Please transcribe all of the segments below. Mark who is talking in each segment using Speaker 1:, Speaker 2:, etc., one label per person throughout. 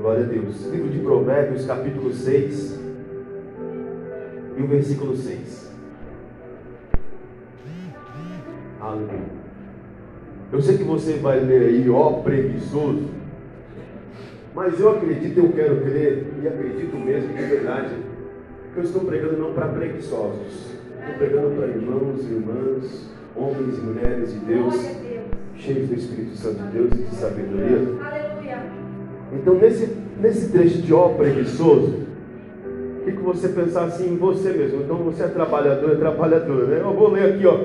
Speaker 1: Glória a Deus. Livro de Provérbios, capítulo 6 e o versículo 6. Aleluia. Eu sei que você vai ler aí, ó preguiçoso, mas eu acredito, eu quero crer, e acredito mesmo, de verdade, que eu estou pregando não para preguiçosos, estou pregando para irmãos e irmãs, homens e mulheres de Deus, cheios do Espírito Santo de Deus e de sabedoria. Então, nesse, nesse trecho de ó preguiçoso, o que, que você pensar assim em você mesmo? Então, você é trabalhador, é trabalhadora, né? Eu vou ler aqui, ó.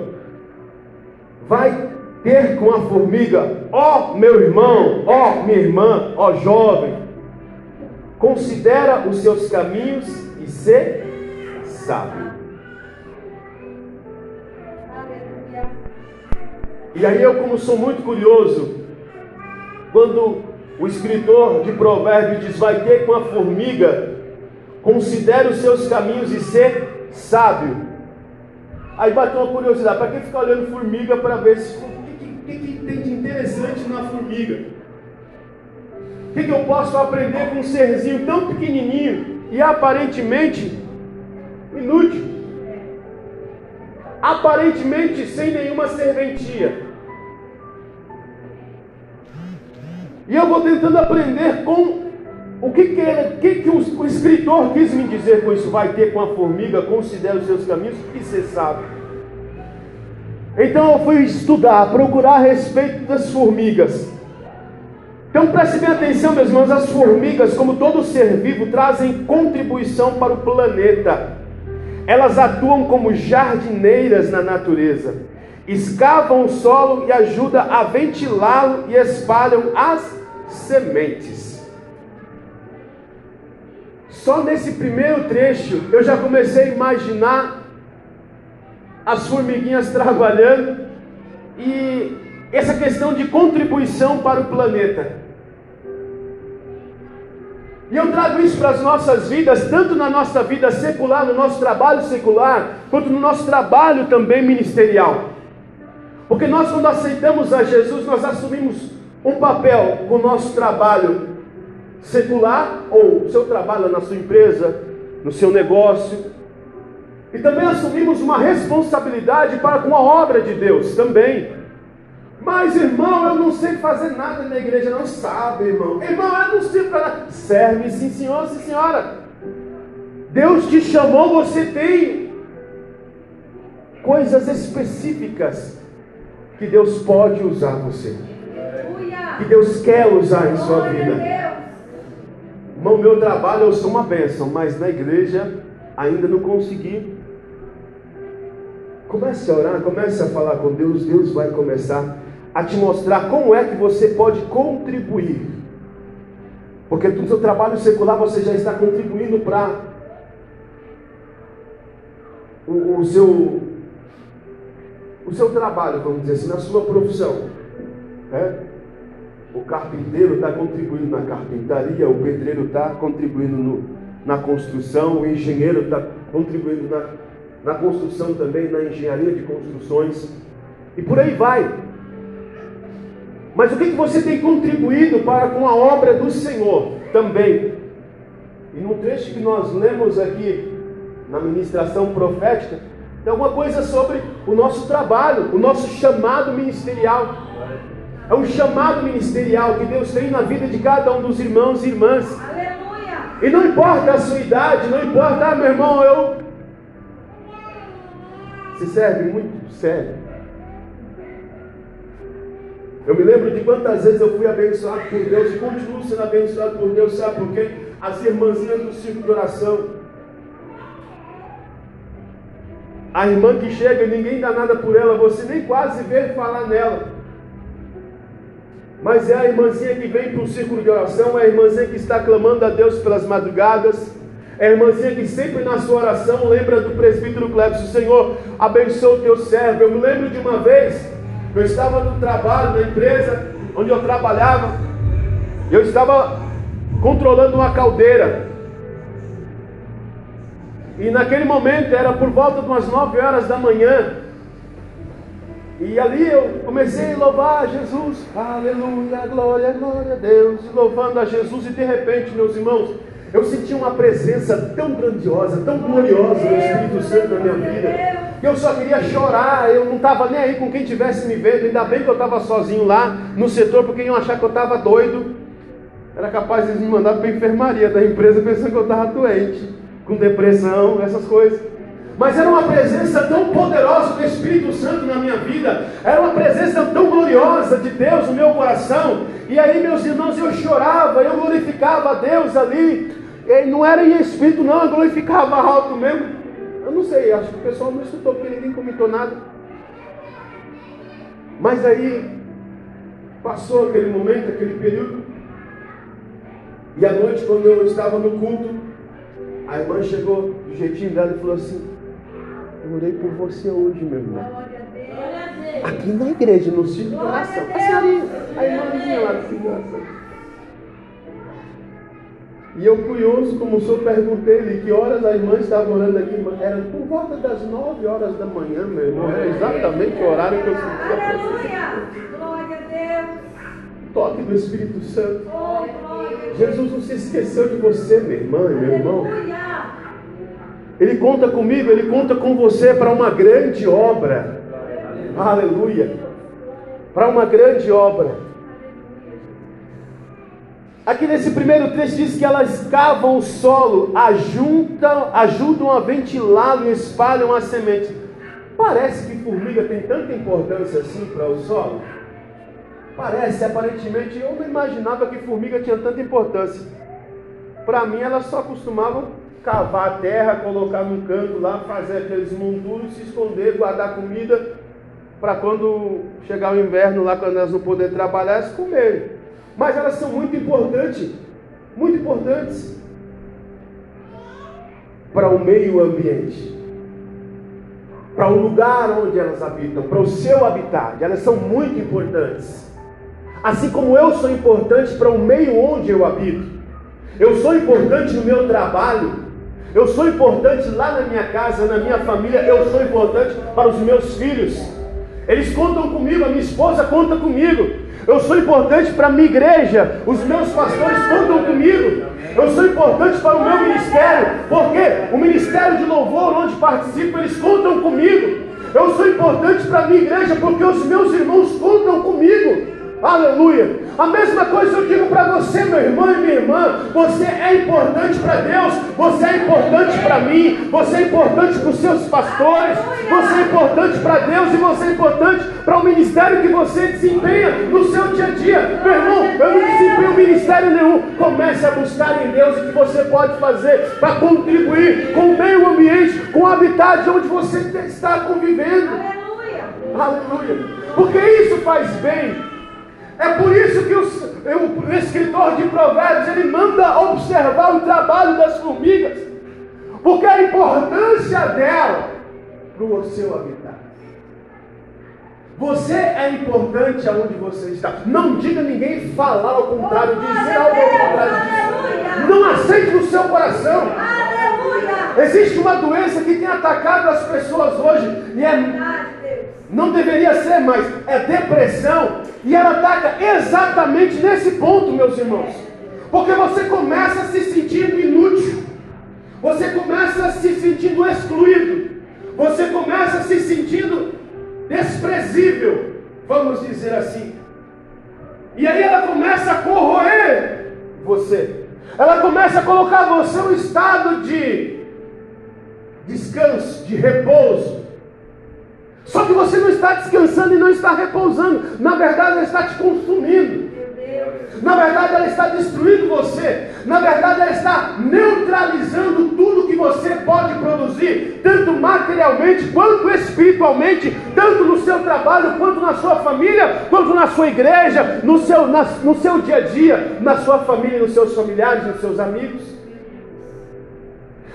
Speaker 1: Vai ter com a formiga, ó meu irmão, ó minha irmã, ó jovem, considera os seus caminhos e ser sábio. E aí eu, como sou muito curioso, quando o escritor de Provérbios diz: Vai ter com a formiga, considere os seus caminhos e ser sábio. Aí bateu uma curiosidade: para que ficar olhando formiga para ver se, o que, que, que, tem de interessante na formiga? O que, que eu posso aprender com um serzinho tão pequenininho e aparentemente inútil? Aparentemente sem nenhuma serventia. E eu vou tentando aprender com o que, que, ele, que, que o, o, escritor quis me dizer com isso. Vai ter com a formiga, considera os seus caminhos e você sabe. Então eu fui estudar, procurar a respeito das formigas. Então preste bem atenção, meus irmãos, as formigas, como todo ser vivo, trazem contribuição para o planeta. Elas atuam como jardineiras na natureza escavam o solo e ajudam a ventilá-lo e espalham as sementes. Só nesse primeiro trecho eu já comecei a imaginar as formiguinhas trabalhando e essa questão de contribuição para o planeta. E eu trago isso para as nossas vidas, tanto na nossa vida secular, no nosso trabalho secular, quanto no nosso trabalho também ministerial. Porque nós, quando aceitamos a Jesus, nós assumimos um papel com o nosso trabalho secular, ou seu trabalho na sua empresa, no seu negócio, e também assumimos uma responsabilidade para com a obra de Deus também. Mas, irmão, eu não sei fazer nada na igreja, não sabe, irmão. Irmão, eu não sei para nada. Serve, sim, senhor, sim, senhora. Deus te chamou, você tem coisas específicas que Deus pode usar você. Que Deus quer usar em sua vida. Irmão, meu trabalho eu sou uma bênção, mas na igreja ainda não consegui. Comece a orar, comece a falar com Deus, Deus vai começar a te mostrar como é que você pode contribuir. Porque no seu trabalho secular você já está contribuindo para o, o seu o seu trabalho, vamos dizer assim, na sua profissão. Né? O carpinteiro está contribuindo na carpintaria, o pedreiro está contribuindo no, na construção, o engenheiro está contribuindo na, na construção também, na engenharia de construções, e por aí vai. Mas o que, que você tem contribuído para com a obra do Senhor também? E no trecho que nós lemos aqui na ministração profética, tem alguma coisa sobre o nosso trabalho, o nosso chamado ministerial. É um chamado ministerial que Deus tem na vida de cada um dos irmãos e irmãs. Aleluia. E não importa a sua idade, não importa, ah, meu irmão, eu. Se serve muito sério. Eu me lembro de quantas vezes eu fui abençoado por Deus e continuo sendo abençoado por Deus, sabe por quê? As irmãzinhas do círculo de oração A irmã que chega ninguém dá nada por ela, você nem quase vê falar nela. Mas é a irmãzinha que vem para o círculo de oração, é a irmãzinha que está clamando a Deus pelas madrugadas, é a irmãzinha que sempre na sua oração lembra do presbítero Clepso, Senhor, abençoa o teu servo. Eu me lembro de uma vez, eu estava no trabalho, na empresa onde eu trabalhava, eu estava controlando uma caldeira. E naquele momento, era por volta de umas 9 horas da manhã. E ali eu comecei a louvar a Jesus, aleluia, glória, glória a Deus, louvando a Jesus, e de repente, meus irmãos, eu senti uma presença tão grandiosa, tão gloriosa do Espírito Santo na minha vida, que eu só queria chorar, eu não estava nem aí com quem estivesse me vendo, ainda bem que eu estava sozinho lá no setor, porque iam achar que eu estava doido, era capaz de me mandar para a enfermaria da empresa pensando que eu estava doente, com depressão, essas coisas. Mas era uma presença tão poderosa do Espírito Santo na minha vida, era uma presença tão gloriosa de Deus no meu coração. E aí, meus irmãos, eu chorava, eu glorificava a Deus ali. E não era em espírito, não, eu glorificava alto mesmo. Eu não sei, acho que o pessoal não escutou porque ninguém comentou nada. Mas aí, passou aquele momento, aquele período. E à noite, quando eu estava no culto, a irmã chegou do jeitinho dela e falou assim: eu orei por você hoje, meu irmão. Aqui na igreja, no círculo de oração. A senhorinha, a irmãzinha lá do círculo de oração. E eu, curioso, como senhor, perguntei-lhe que horas a irmã estava orando aqui. Era por volta das nove horas da manhã, meu irmão. Era exatamente o horário que eu sentia a presença. Glória a Deus. Toque do Espírito Santo. Jesus não se esqueceu de você, minha irmã e meu irmão. Ele conta comigo, ele conta com você para uma grande obra. Aleluia. Para uma grande obra. Aqui nesse primeiro trecho diz que elas cavam o solo, ajuntam, ajudam a ventilá-lo e espalham a semente. Parece que formiga tem tanta importância assim para o solo. Parece, aparentemente, eu não imaginava que formiga tinha tanta importância. Para mim, elas só costumavam cavar a terra, colocar num canto lá, fazer aqueles monturos, se esconder, guardar comida, para quando chegar o inverno lá, quando elas não poderem trabalhar, elas comerem. Mas elas são muito importantes, muito importantes para o meio ambiente, para o lugar onde elas habitam, para o seu habitat. Elas são muito importantes. Assim como eu sou importante para o meio onde eu habito. Eu sou importante no meu trabalho, eu sou importante lá na minha casa, na minha família, eu sou importante para os meus filhos. Eles contam comigo, a minha esposa conta comigo. Eu sou importante para a minha igreja, os meus pastores contam comigo. Eu sou importante para o meu ministério, porque o ministério de louvor onde participo, eles contam comigo. Eu sou importante para a minha igreja, porque os meus irmãos contam comigo. Aleluia. A mesma coisa eu digo para você, meu irmão e minha irmã. Você é importante para Deus, você é importante para mim, você é importante para os seus pastores, você é importante para Deus e você é importante para o ministério que você desempenha no seu dia a dia. Meu irmão, eu não desempenho ministério nenhum. Comece a buscar em Deus o que você pode fazer para contribuir com o meio ambiente, com o habitat onde você está convivendo. Aleluia. Aleluia. Porque isso faz bem é por isso que o, o escritor de Provérbios ele manda observar o trabalho das formigas, porque a importância dela para o seu habitat. Você é importante aonde você está. Não diga ninguém falar ao contrário, dizer algo ao contrário disso. Não aceite no seu coração. Aleluia. Existe uma doença que tem atacado as pessoas hoje e é não deveria ser mais, é depressão. E ela ataca exatamente nesse ponto, meus irmãos. Porque você começa se sentindo inútil. Você começa se sentindo excluído. Você começa se sentindo desprezível, vamos dizer assim. E aí ela começa a corroer você. Ela começa a colocar você em um estado de descanso, de repouso. Só que você não está descansando e não está repousando. Na verdade, ela está te consumindo. Na verdade, ela está destruindo você. Na verdade, ela está neutralizando tudo que você pode produzir, tanto materialmente quanto espiritualmente, tanto no seu trabalho, quanto na sua família, quanto na sua igreja, no seu, na, no seu dia a dia, na sua família, nos seus familiares, nos seus amigos.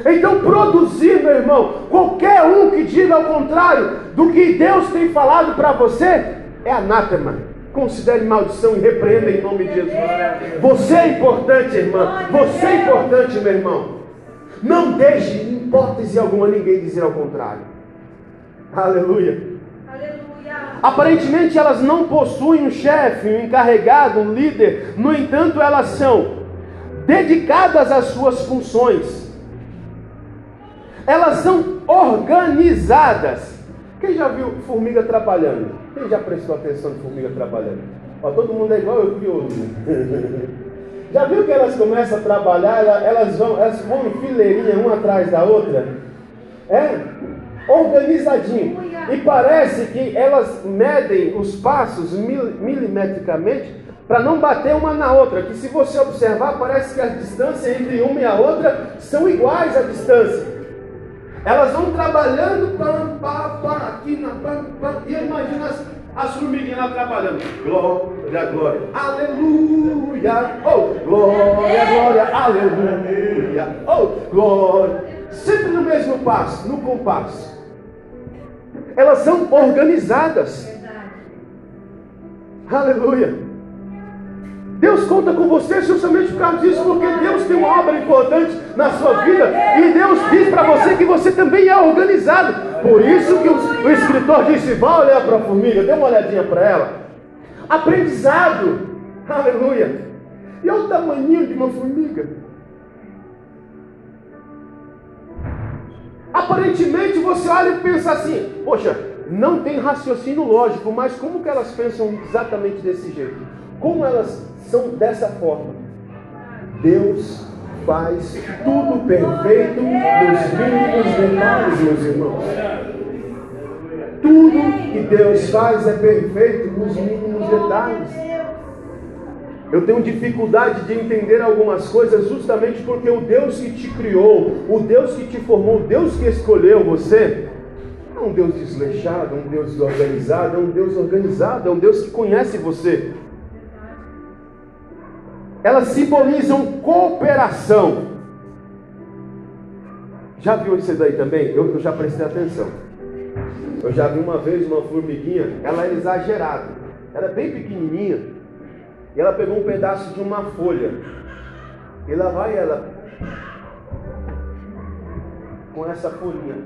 Speaker 1: Então, produzir, meu irmão, qualquer um que diga ao contrário do que Deus tem falado para você, é anátema. Considere maldição e repreenda em nome de Jesus. Você é importante, irmã. Você é importante, meu irmão. Não deixe, em hipótese alguma, ninguém dizer ao contrário. Aleluia. Aleluia. Aparentemente elas não possuem um chefe, um encarregado, um líder, no entanto, elas são dedicadas às suas funções. Elas são organizadas. Quem já viu formiga trabalhando? Quem já prestou atenção em formiga trabalhando? Ó, todo mundo é igual eu, curioso. já viu que elas começam a trabalhar, elas vão, elas vão em fileirinha uma atrás da outra? É? Organizadinho. E parece que elas medem os passos mil, milimetricamente para não bater uma na outra. Que se você observar, parece que a distância entre uma e a outra são iguais à distância. Elas vão trabalhando pam, pam, pam, aqui na pam, pam, e imagina as, as formiguinhas lá trabalhando. Glória, glória, aleluia. Oh, glória, glória, aleluia. Oh, glória. Sempre no mesmo passo, no compasso. Elas são organizadas. Aleluia. Deus conta com você justamente por causa disso, porque Deus tem uma obra importante na sua vida e Deus diz para você que você também é organizado. Por isso que o, escritor disse: vá olhar para a formiga, dê uma olhadinha para ela. Aprendizado, aleluia. E olha o tamanho de uma formiga. Aparentemente você olha e pensa assim: poxa, não tem raciocínio lógico, mas como que elas pensam exatamente desse jeito? Como elas são dessa forma? Deus faz tudo perfeito nos mínimos detalhes, meus irmãos. Tudo que Deus faz é perfeito nos mínimos detalhes. Eu tenho dificuldade de entender algumas coisas justamente porque o Deus que te criou, o Deus que te formou, o Deus que escolheu você, é um Deus desleixado, um Deus desorganizado, é um Deus organizado, é um Deus que conhece você elas simbolizam cooperação. Já viu isso daí também? Eu, eu já prestei atenção. Eu já vi uma vez uma formiguinha, ela era exagerada, era bem pequenininha, e ela pegou um pedaço de uma folha, e lá vai ela com essa folhinha.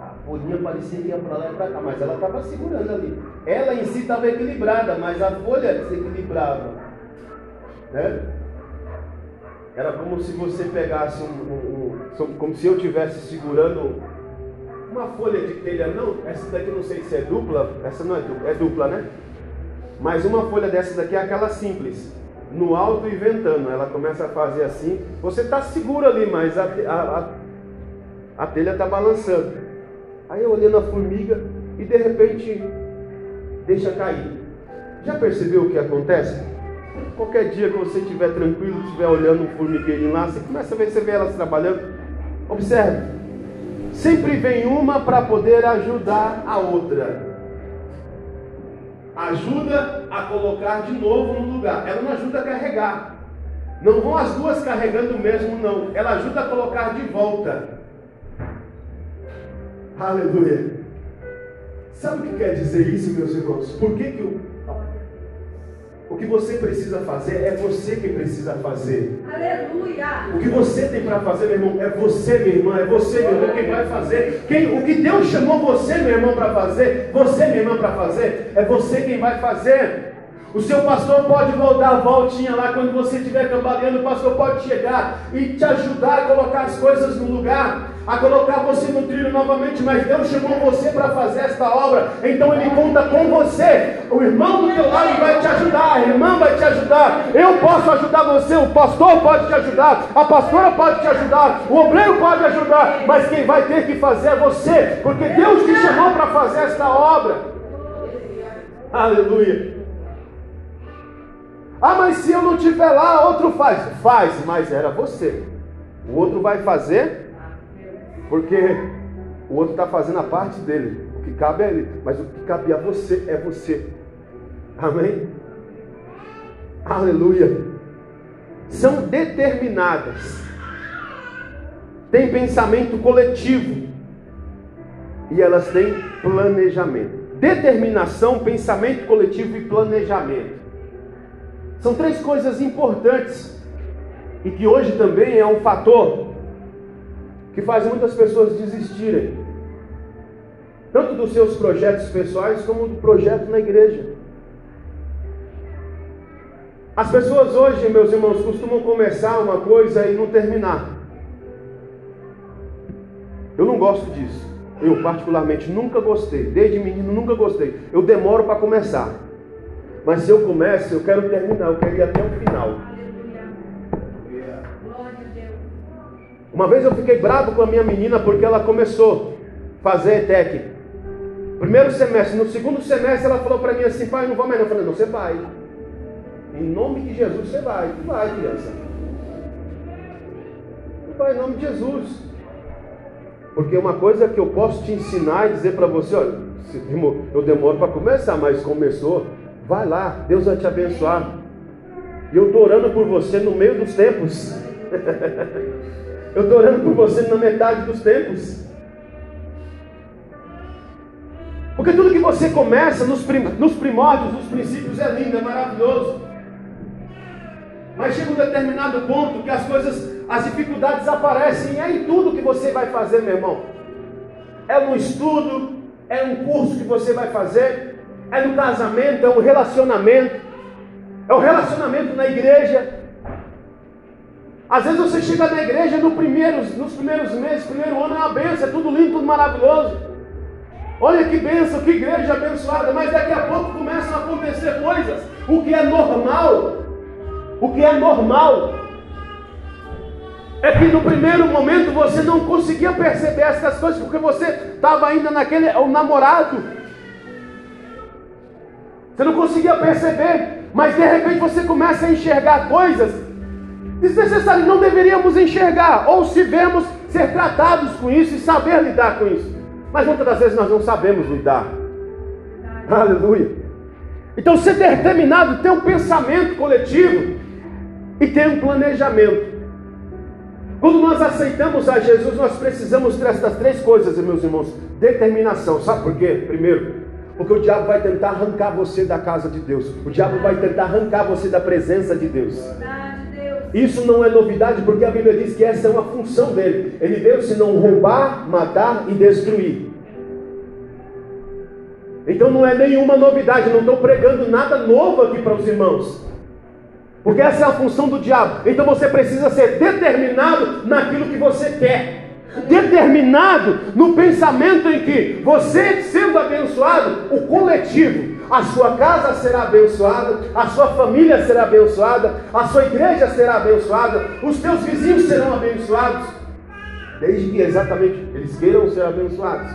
Speaker 1: A folhinha parecia que ia para lá e para cá, mas ela estava segurando ali. Ela em si estava equilibrada, mas a folha desequilibrava. Né? Era como se você pegasse um, um, um, como se eu estivesse segurando uma folha de telha, não, essa daqui não sei se é dupla, essa não é dupla, é dupla, né? Mas uma folha dessa daqui é aquela simples, no alto e ventando, ela começa a fazer assim, você está seguro ali, mas a, a, a, a telha está balançando. Aí eu olhei na formiga e de repente deixa cair. Já percebeu o que acontece? Qualquer dia que você estiver tranquilo, estiver olhando um formigueirinho lá, você começa a ver, você vê elas trabalhando. Observe. Sempre vem uma para poder ajudar a outra. Ajuda a colocar de novo no lugar. Ela não ajuda a carregar. Não vão as duas carregando mesmo, não. Ela ajuda a colocar de volta. Aleluia. Sabe o que quer dizer isso, meus irmãos? Por que, que o o que você precisa fazer é você que precisa fazer.
Speaker 2: Aleluia!
Speaker 1: O que você tem para fazer, meu irmão, é você, minha irmã, é você, meu irmão, quem vai fazer. Quem, o que Deus chamou você, meu irmão, para fazer, você, minha irmã, para fazer, é você quem vai fazer. O seu pastor pode dar a voltinha lá quando você estiver cambaleando, o pastor pode chegar e te ajudar a colocar as coisas no lugar a colocar você no trilho novamente, mas Deus chamou você para fazer esta obra, então Ele conta com você. O irmão do teu lado vai te ajudar, a irmã vai te ajudar, eu posso ajudar você, o pastor pode te ajudar, a pastora pode te ajudar, o obreiro pode ajudar, mas quem vai ter que fazer é você, porque Deus te chamou para fazer esta obra. Aleluia. Ah, mas se eu não estiver lá, outro faz. Faz, mas era você. O outro vai fazer porque o outro está fazendo a parte dele. O que cabe é ele. Mas o que cabe a você é você. Amém? Aleluia. São determinadas. Tem pensamento coletivo. E elas têm planejamento. Determinação, pensamento coletivo e planejamento. São três coisas importantes. E que hoje também é um fator que faz muitas pessoas desistirem. tanto dos seus projetos pessoais como do projeto na igreja. As pessoas hoje, meus irmãos, costumam começar uma coisa e não terminar. Eu não gosto disso. Eu, particularmente, nunca gostei. Desde menino, nunca gostei. Eu demoro para começar. Mas se eu começo, eu quero terminar. Eu quero ir até o final. Uma vez eu fiquei bravo com a minha menina porque ela começou a fazer ETEC. Primeiro semestre. No segundo semestre, ela falou para mim assim: pai, não vou mais. Eu falei: não, você vai. Em nome de Jesus, você vai. Tu vai, criança. Tu vai em nome de Jesus. Porque uma coisa que eu posso te ensinar e dizer para você, olha, eu demoro para começar, mas começou, vai lá, Deus vai te abençoar. E eu estou orando por você no meio dos tempos. eu estou orando por você na metade dos tempos. Porque tudo que você começa nos, prim nos primórdios, nos princípios é lindo, é maravilhoso. Mas chega um determinado ponto que as coisas, as dificuldades aparecem, e é em tudo que você vai fazer, meu irmão. É no estudo, é um curso que você vai fazer, é no casamento, é um relacionamento, é um relacionamento na igreja. Às vezes você chega na igreja no primeiros, nos primeiros meses, primeiro ano é uma benção, é tudo lindo, tudo maravilhoso. Olha que benção, que igreja abençoada, mas daqui a pouco começam a acontecer coisas, o que é normal, o que é normal é que no primeiro momento você não conseguia perceber essas coisas porque você estava ainda naquele o namorado. Você não conseguia perceber, mas de repente você começa a enxergar coisas desnecessárias, não deveríamos enxergar, ou se vemos ser tratados com isso e saber lidar com isso. Mas muitas das vezes nós não sabemos lidar. Aleluia. Então, ser determinado, ter um pensamento coletivo, e tem um planejamento. Quando nós aceitamos a Jesus, nós precisamos dessas três coisas, meus irmãos: determinação. Sabe por quê? Primeiro, porque o diabo vai tentar arrancar você da casa de Deus, o diabo vai tentar arrancar você da presença de Deus. Isso não é novidade, porque a Bíblia diz que essa é uma função dele. Ele veio se não roubar, matar e destruir. Então não é nenhuma novidade, não estou pregando nada novo aqui para os irmãos. Porque essa é a função do diabo. Então você precisa ser determinado naquilo que você quer. Determinado no pensamento em que você sendo abençoado, o coletivo, a sua casa será abençoada, a sua família será abençoada, a sua igreja será abençoada, os teus vizinhos serão abençoados, desde que exatamente eles queiram ser abençoados.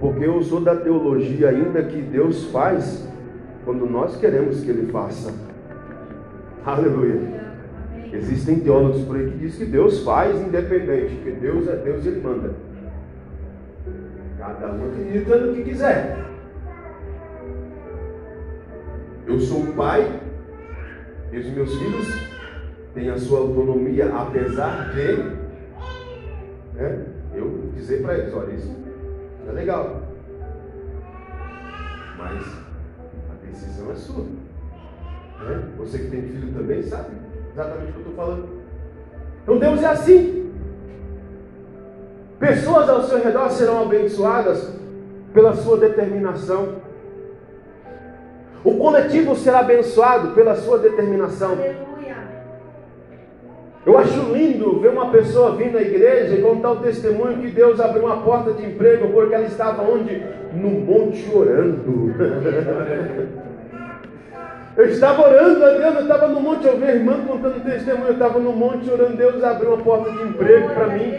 Speaker 1: Porque eu sou da teologia ainda que Deus faz quando nós queremos que Ele faça. Aleluia. Existem teólogos por aí que dizem que Deus faz independente, que Deus é Deus e Ele manda. Cada um acredita no que quiser. Eu sou o pai, e os meus filhos têm a sua autonomia, apesar de né, eu dizer para eles: olha, isso é legal. Mas decisão é sua. Né? Você que tem filho também sabe exatamente o que eu estou falando. Então Deus é assim. Pessoas ao seu redor serão abençoadas pela sua determinação. O coletivo será abençoado pela sua determinação. Eu acho lindo ver uma pessoa vir na igreja e contar o testemunho que Deus abriu uma porta de emprego porque ela estava onde? No monte orando. Eu estava orando a Deus, eu estava no monte, eu vi a irmã contando testemunho, eu estava no monte orando, Deus abriu uma porta de emprego para mim.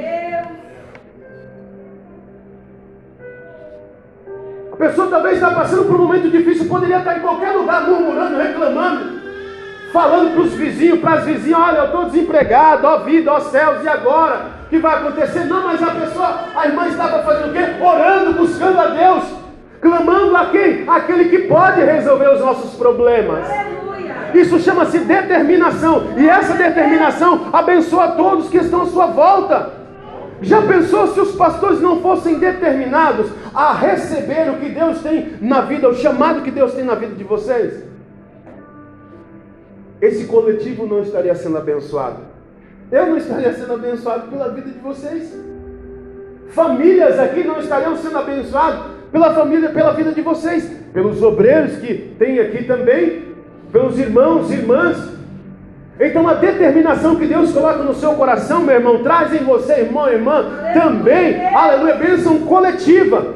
Speaker 1: Pessoa talvez está passando por um momento difícil, poderia estar em qualquer lugar murmurando, reclamando, falando para os vizinhos, para as vizinhas, olha, eu estou desempregado, ó vida, ó céus, e agora? O que vai acontecer? Não, mas a pessoa, a irmã estava fazendo o quê? Orando, buscando a Deus clamando a quem? Aquele que pode resolver os nossos problemas. Isso chama-se determinação, e essa determinação abençoa todos que estão à sua volta. Já pensou se os pastores não fossem determinados a receber o que Deus tem na vida, o chamado que Deus tem na vida de vocês? Esse coletivo não estaria sendo abençoado. Eu não estaria sendo abençoado pela vida de vocês. famílias aqui não estariam sendo abençoadas pela família, pela vida de vocês, pelos obreiros que tem aqui também, pelos irmãos irmãs. Então a determinação que Deus coloca no seu coração, meu irmão, traz em você, irmão e irmã, também, aleluia, bênção coletiva.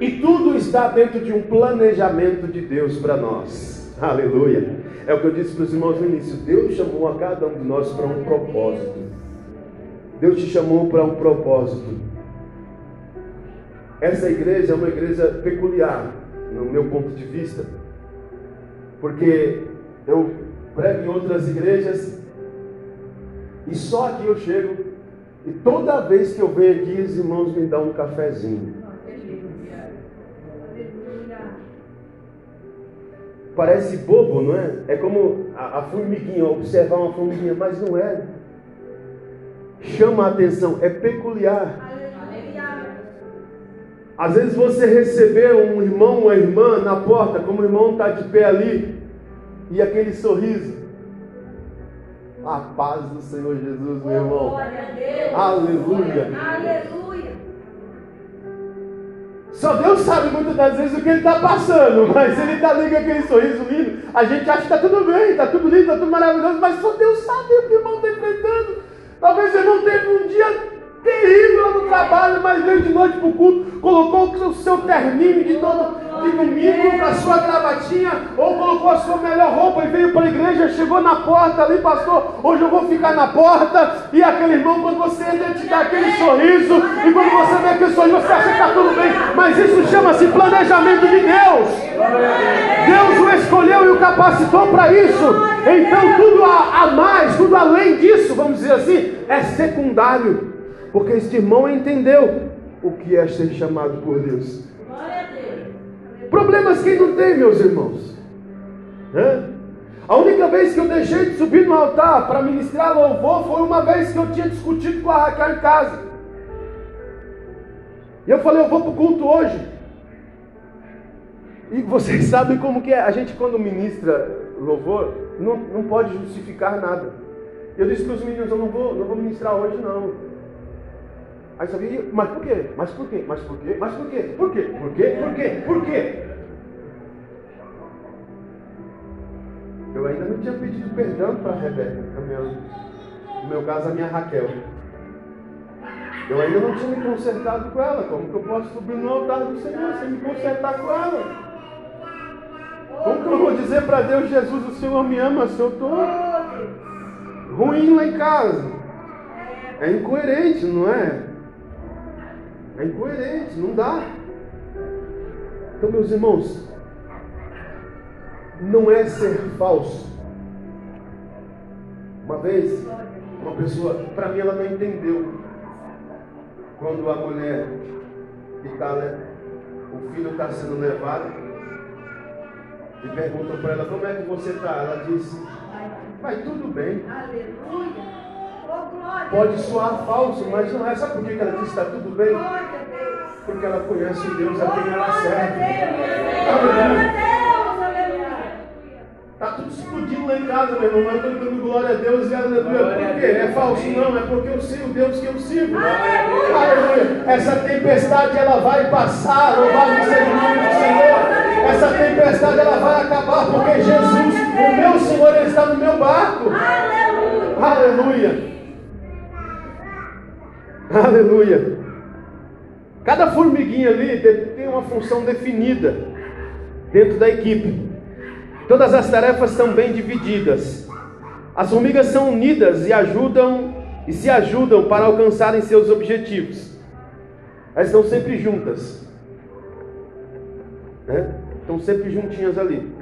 Speaker 1: E tudo está dentro de um planejamento de Deus para nós. Aleluia. É o que eu disse para os irmãos no início. Deus chamou a cada um de nós para um propósito. Deus te chamou para um propósito. Essa igreja é uma igreja peculiar, no meu ponto de vista, porque eu prego em outras igrejas e só aqui eu chego e toda vez que eu venho aqui os irmãos me dão um cafezinho. Parece bobo, não é? É como a, a formiguinha, observar uma formiguinha, mas não é. Chama a atenção, é peculiar. Às vezes você receber um irmão, uma irmã na porta, como o irmão está de pé ali, e aquele sorriso. A paz do Senhor Jesus, meu irmão. Aleluia. Aleluia. Só Deus sabe muitas das vezes o que ele está passando, mas ele está ali com aquele sorriso lindo. A gente acha que está tudo bem, está tudo lindo, está tudo maravilhoso, mas só Deus sabe o que o irmão está enfrentando. Talvez o irmão teve um dia terrível no trabalho, mas veio de noite para o culto, colocou o seu terninho de todo de domingo com a sua gravatinha, ou colocou a sua melhor roupa e veio para a igreja, chegou na porta ali, pastor, hoje eu vou ficar na porta, e aquele irmão, quando você entra, te dá aquele sorriso, e quando você vê aquele sorriso, você acha que está tudo bem, mas isso chama-se planejamento de Deus. Deus o escolheu e o capacitou para isso. Então tudo a, a mais, tudo além disso, vamos dizer assim, é secundário. Porque este irmão entendeu o que é ser chamado por Deus. Problemas quem não tem, meus irmãos? A única vez que eu deixei de subir no altar para ministrar louvor foi uma vez que eu tinha discutido com a Raquel em casa. E eu falei, eu vou para o culto hoje. E vocês sabem como que é. A gente quando ministra louvor, não, não pode justificar nada. Eu disse para os meninos, eu não vou, não vou ministrar hoje não. Aí mas por quê? Mas por quê? Mas por quê? Mas por quê? Por quê? Por quê? Por quê? Por quê? Eu ainda não tinha pedido perdão para a Rebeca, no meu caso a minha Raquel. Eu ainda não tinha me consertado com ela. Como que eu posso subir no altar do Senhor sem me consertar com ela? Como que eu vou dizer para Deus, Jesus, o Senhor me ama se eu estou ruim lá em casa? É incoerente, não é? É incoerente, não dá. Então, meus irmãos, não é ser falso. Uma vez, uma pessoa, para mim, ela não entendeu. Quando a mulher que está, né, o filho está sendo levado, e perguntou para ela: Como é que você está? Ela disse: Vai tudo bem. Aleluia. Pode soar falso, mas não é. Sabe por que ela diz que está tudo bem? Porque ela conhece o Deus a quem ela serve. Está tudo explodindo lá em casa, meu irmão. Eu estou dando glória a Deus e aleluia. Por quê? É falso? Não, é porque eu sei o Deus que eu sirvo. Aleluia. Essa tempestade ela vai passar. Louvado seja o nome do Senhor. Essa tempestade ela vai acabar porque Jesus, o meu Senhor, ele está no meu barco. Aleluia. Aleluia. Cada formiguinha ali tem uma função definida dentro da equipe. Todas as tarefas são bem divididas. As formigas são unidas e ajudam e se ajudam para alcançarem seus objetivos. Elas estão sempre juntas. Né? Estão sempre juntinhas ali.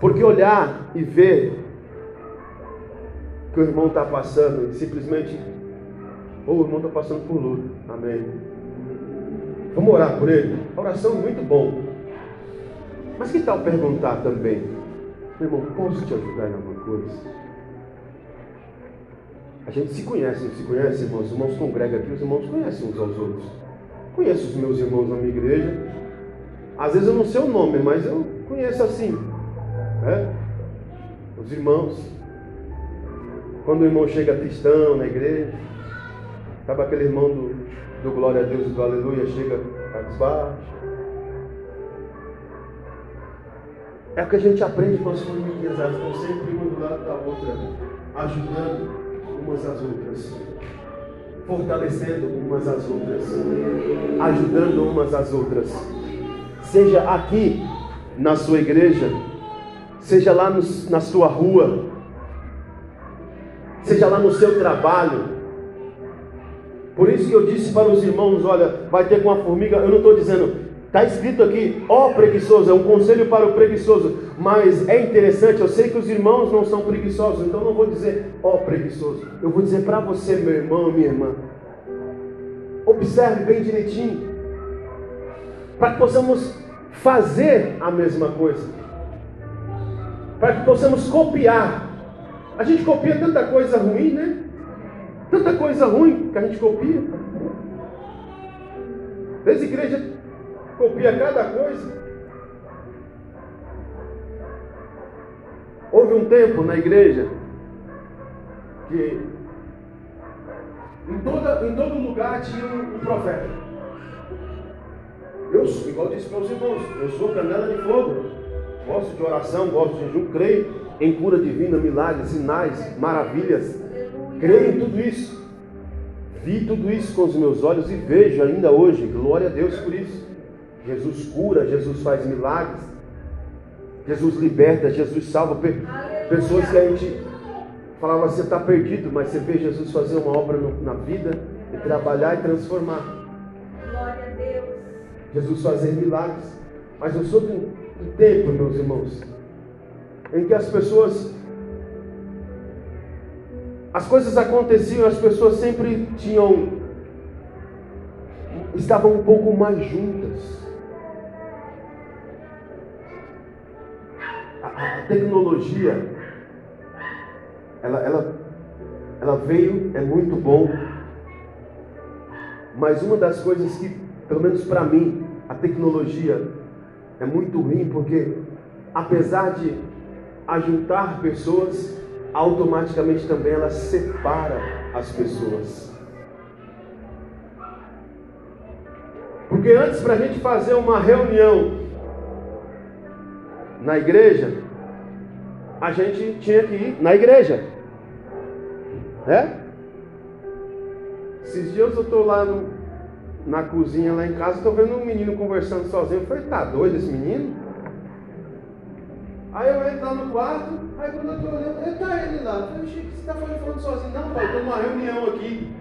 Speaker 1: Porque olhar e ver que o irmão está passando e simplesmente, ou oh, o irmão está passando por luta. Amém. Vamos orar por ele? A oração é muito bom. Mas que tal perguntar também? Meu irmão, posso te ajudar em alguma coisa? A gente se conhece, se conhece, irmãos. Os irmãos congregam aqui, os irmãos conhecem uns aos outros. Conheço os meus irmãos na minha igreja. Às vezes eu não sei o nome, mas eu conheço assim. Né? Os irmãos. Quando o irmão chega tristão na igreja, Sabe aquele irmão do, do glória a Deus e do aleluia chega cabisbaixo? É o que a gente aprende com as formiguinhas, elas estão sempre uma do lado da outra, ajudando umas às outras, fortalecendo umas às outras, ajudando umas às outras. Seja aqui na sua igreja, seja lá no, na sua rua, seja lá no seu trabalho. Por isso que eu disse para os irmãos: olha, vai ter com a formiga. Eu não estou dizendo, está escrito aqui, ó preguiçoso, é um conselho para o preguiçoso. Mas é interessante, eu sei que os irmãos não são preguiçosos, então não vou dizer ó preguiçoso. Eu vou dizer para você, meu irmão, minha irmã. Observe bem direitinho, para que possamos fazer a mesma coisa, para que possamos copiar. A gente copia tanta coisa ruim, né? Tanta coisa ruim que a gente copia. Às igreja copia cada coisa. Houve um tempo na igreja que em, toda, em todo lugar tinha um, um profeta. Eu, igual disse para os irmãos, eu sou canela de fogo. Gosto de oração, gosto de jejum, creio em cura divina, milagres, sinais, maravilhas. Creio em tudo isso. Vi tudo isso com os meus olhos e vejo ainda hoje. Glória a Deus por isso. Jesus cura, Jesus faz milagres. Jesus liberta, Jesus salva. Pessoas que a gente falava, você está perdido, mas você vê Jesus fazer uma obra na vida e trabalhar e transformar.
Speaker 2: Glória a Deus.
Speaker 1: Jesus fazer milagres. Mas eu sou de um tempo, meus irmãos, em que as pessoas as coisas aconteciam, as pessoas sempre tinham estavam um pouco mais juntas. A, a tecnologia ela, ela, ela veio, é muito bom, mas uma das coisas que, pelo menos para mim, a tecnologia é muito ruim porque apesar de ajuntar pessoas, automaticamente também ela separa as pessoas. Porque antes, para a gente fazer uma reunião na igreja, a gente tinha que ir na igreja. É? Esses dias eu estou lá no, na cozinha, lá em casa, estou vendo um menino conversando sozinho. Eu falei, tá doido esse menino? Aí eu entro lá no quarto, aí quando eu estou olhando, está ele lá. Eu falei, Chico, você está falando sozinho? Não, pai, estou numa reunião aqui.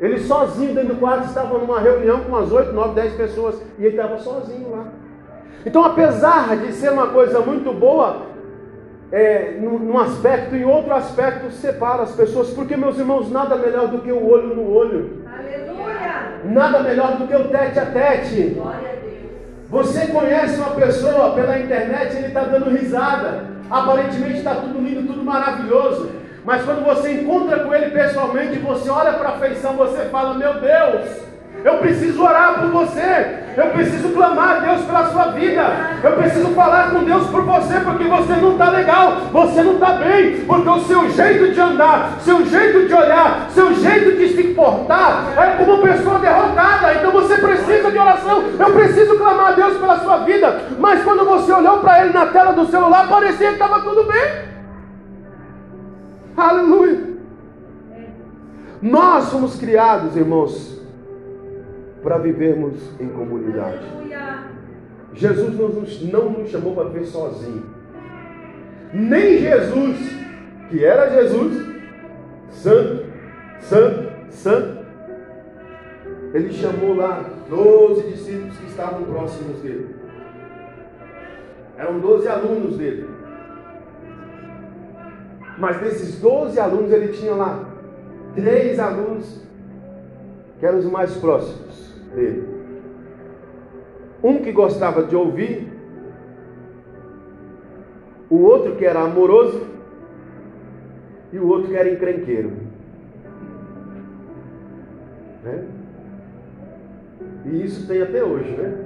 Speaker 1: Ele sozinho dentro do quarto estava numa reunião com umas 8, 9, 10 pessoas e ele estava sozinho lá. Então, apesar de ser uma coisa muito boa, é, num, num aspecto, em outro aspecto separa as pessoas, porque meus irmãos, nada melhor do que o olho no olho,
Speaker 2: Aleluia.
Speaker 1: nada melhor do que o tete a tete.
Speaker 2: Glória a Deus.
Speaker 1: Você conhece uma pessoa pela internet, ele está dando risada. Aparentemente está tudo lindo, tudo maravilhoso. Mas quando você encontra com ele pessoalmente, você olha para a feição, você fala: Meu Deus, eu preciso orar por você. Eu preciso clamar a Deus pela sua vida. Eu preciso falar com Deus por você, porque você não está legal, você não está bem, porque o seu jeito de andar, seu jeito de olhar, seu jeito de se portar é como uma pessoa derrotada. Então você precisa de oração. Eu preciso clamar a Deus pela sua vida. Mas quando você olhou para ele na tela do celular, parecia que estava tudo bem. Aleluia. Nós fomos criados, irmãos, para vivermos em comunidade. Jesus não nos, não nos chamou para viver sozinho. Nem Jesus, que era Jesus, santo, santo, santo, ele chamou lá doze discípulos que estavam próximos dele. Eram doze alunos dele. Mas desses doze alunos ele tinha lá três alunos que eram os mais próximos dele. Um que gostava de ouvir, o outro que era amoroso e o outro que era encrenqueiro. Né? E isso tem até hoje, né?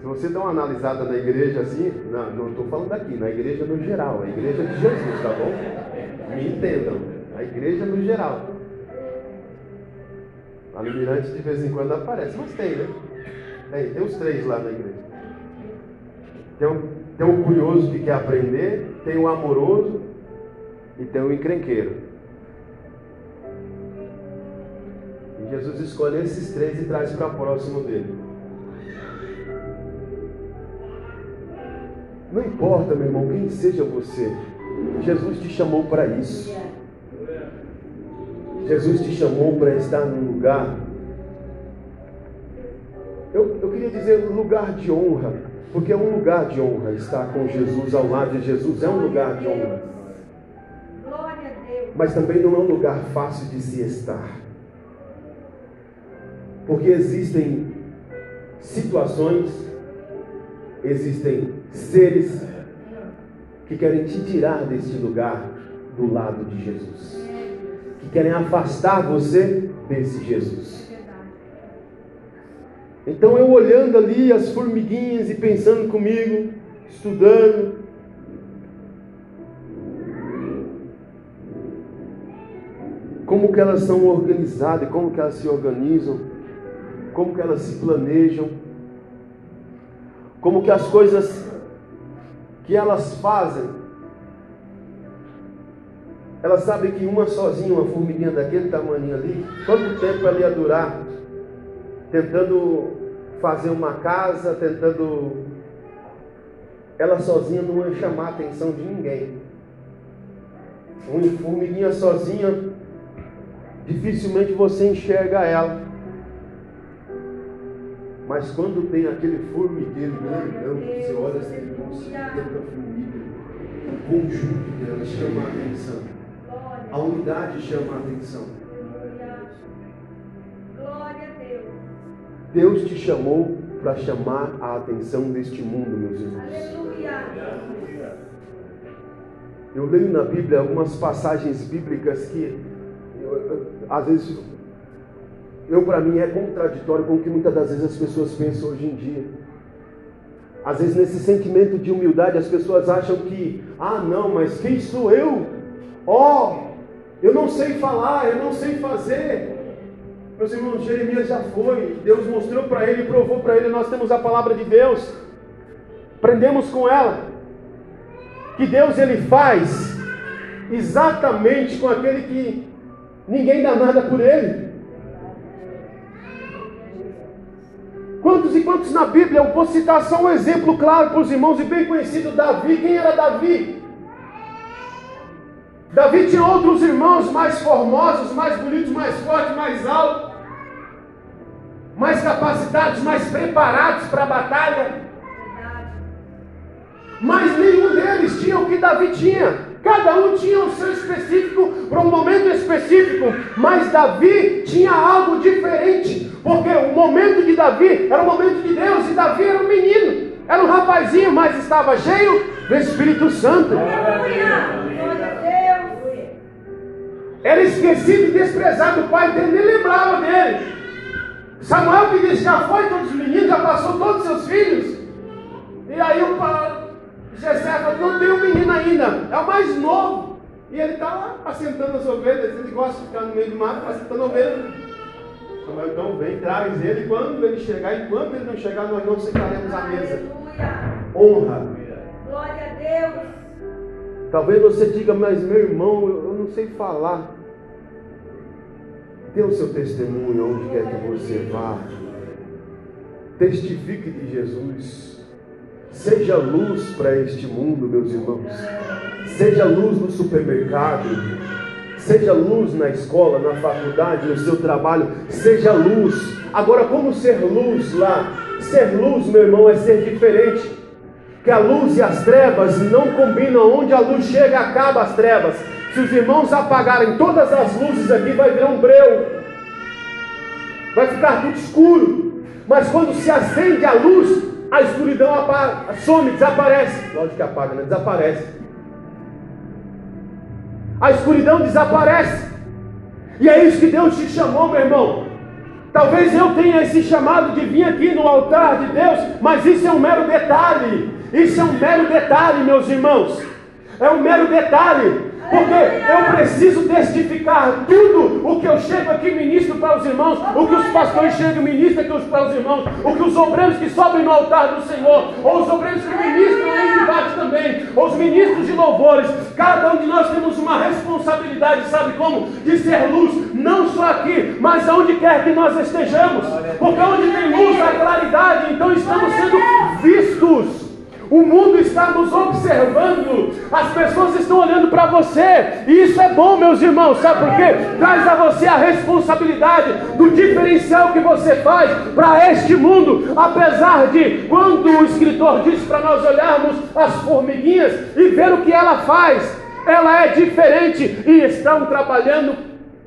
Speaker 1: Se você dá uma analisada na igreja assim, não estou falando daqui, na igreja no geral, a igreja de Jesus, tá bom? Me entendam. A igreja no geral. A Mirante de vez em quando aparece, mas tem, né? Tem, tem os três lá na igreja. Tem o, tem curioso que quer aprender, tem o amoroso e tem o encrenqueiro. E Jesus escolhe esses três e traz para próximo dele. Não importa, meu irmão, quem seja você, Jesus te chamou para isso. Jesus te chamou para estar num lugar. Eu, eu queria dizer lugar de honra, porque é um lugar de honra estar com Jesus ao lado de Jesus, é um lugar de honra. Mas também não é um lugar fácil de se estar. Porque existem situações, existem seres que querem te tirar deste lugar do lado de Jesus, querem afastar você desse Jesus. Então eu olhando ali as formiguinhas e pensando comigo, estudando, como que elas são organizadas, como que elas se organizam, como que elas se planejam, como que as coisas que elas fazem, elas sabem que uma sozinha, uma formiguinha daquele tamanho ali, quanto tempo ela ia durar tentando fazer uma casa, tentando. Ela sozinha não ia chamar a atenção de ninguém. Uma formiguinha sozinha, dificilmente você enxerga ela. Mas quando tem aquele formigueiro grandão, você olha assim, nossa, tanta formiga, o conjunto dela chama a atenção. A unidade chama a atenção.
Speaker 2: Glória a Deus.
Speaker 1: Deus te chamou para chamar a atenção deste mundo, meus irmãos.
Speaker 2: Aleluia.
Speaker 1: Eu leio na Bíblia algumas passagens bíblicas que, eu, eu, às vezes, eu para mim é contraditório com o que muitas das vezes as pessoas pensam hoje em dia. Às vezes, nesse sentimento de humildade, as pessoas acham que, ah, não, mas quem sou eu? Ó, oh, eu não sei falar, eu não sei fazer. Meus irmãos, Jeremias já foi, Deus mostrou para ele, provou para ele, nós temos a palavra de Deus, aprendemos com ela, que Deus ele faz exatamente com aquele que ninguém dá nada por ele. Quantos e quantos na Bíblia, eu vou citar só um exemplo claro para os irmãos e bem conhecido, Davi. Quem era Davi? Davi tinha outros irmãos mais formosos, mais bonitos, mais fortes, mais altos, mais capacitados, mais preparados para a batalha. Mas nenhum deles tinha o que Davi tinha. Cada um tinha o seu específico para um momento específico, mas Davi tinha algo diferente, porque o momento de Davi era o momento de Deus, e Davi era um menino, era um rapazinho, mas estava cheio do Espírito Santo. Era esquecido e desprezado, o pai dele nem lembrava dele. Samuel que disse, já foi todos os meninos, já passou todos os seus filhos. E aí o pai Jessé falou, não tem um menino ainda, é o mais novo. E ele está lá assentando as ovelhas, ele gosta de ficar no meio do mato assentando ovelhas. Samuel, então vem, traz ele, quando ele chegar, e quando ele não chegar, nós não sentaremos à mesa. Honra.
Speaker 2: Glória a Deus.
Speaker 1: Talvez você diga, mas meu irmão, eu não sei falar. Dê o seu testemunho onde quer que você vá. Testifique de Jesus. Seja luz para este mundo, meus irmãos. Seja luz no supermercado. Seja luz na escola, na faculdade, no seu trabalho. Seja luz. Agora, como ser luz lá? Ser luz, meu irmão, é ser diferente. Que a luz e as trevas não combinam. Onde a luz chega, acaba as trevas. Se os irmãos apagarem todas as luzes aqui, vai virar um breu. Vai ficar tudo escuro. Mas quando se acende a luz, a escuridão apaga, some, desaparece. Lógico que apaga, né? Desaparece. A escuridão desaparece. E é isso que Deus te chamou, meu irmão. Talvez eu tenha esse chamado de vir aqui no altar de Deus, mas isso é um mero detalhe. Isso é um mero detalhe, meus irmãos. É um mero detalhe. Porque eu preciso testificar tudo o que eu chego aqui ministro para os irmãos, o que os pastores chegam e ministram para os irmãos, o que os obreiros que sobem no altar do Senhor, ou os obreiros que ministram em debate também, ou os ministros de louvores. Cada um de nós temos uma responsabilidade, sabe como? De ser luz, não só aqui, mas aonde quer que nós estejamos. Porque onde tem luz, há claridade, então estamos sendo vistos. O mundo está nos observando, as pessoas estão olhando para você, e isso é bom, meus irmãos, sabe por quê? Traz a você a responsabilidade do diferencial que você faz para este mundo, apesar de quando o escritor diz para nós olharmos as formiguinhas e ver o que ela faz, ela é diferente e estão trabalhando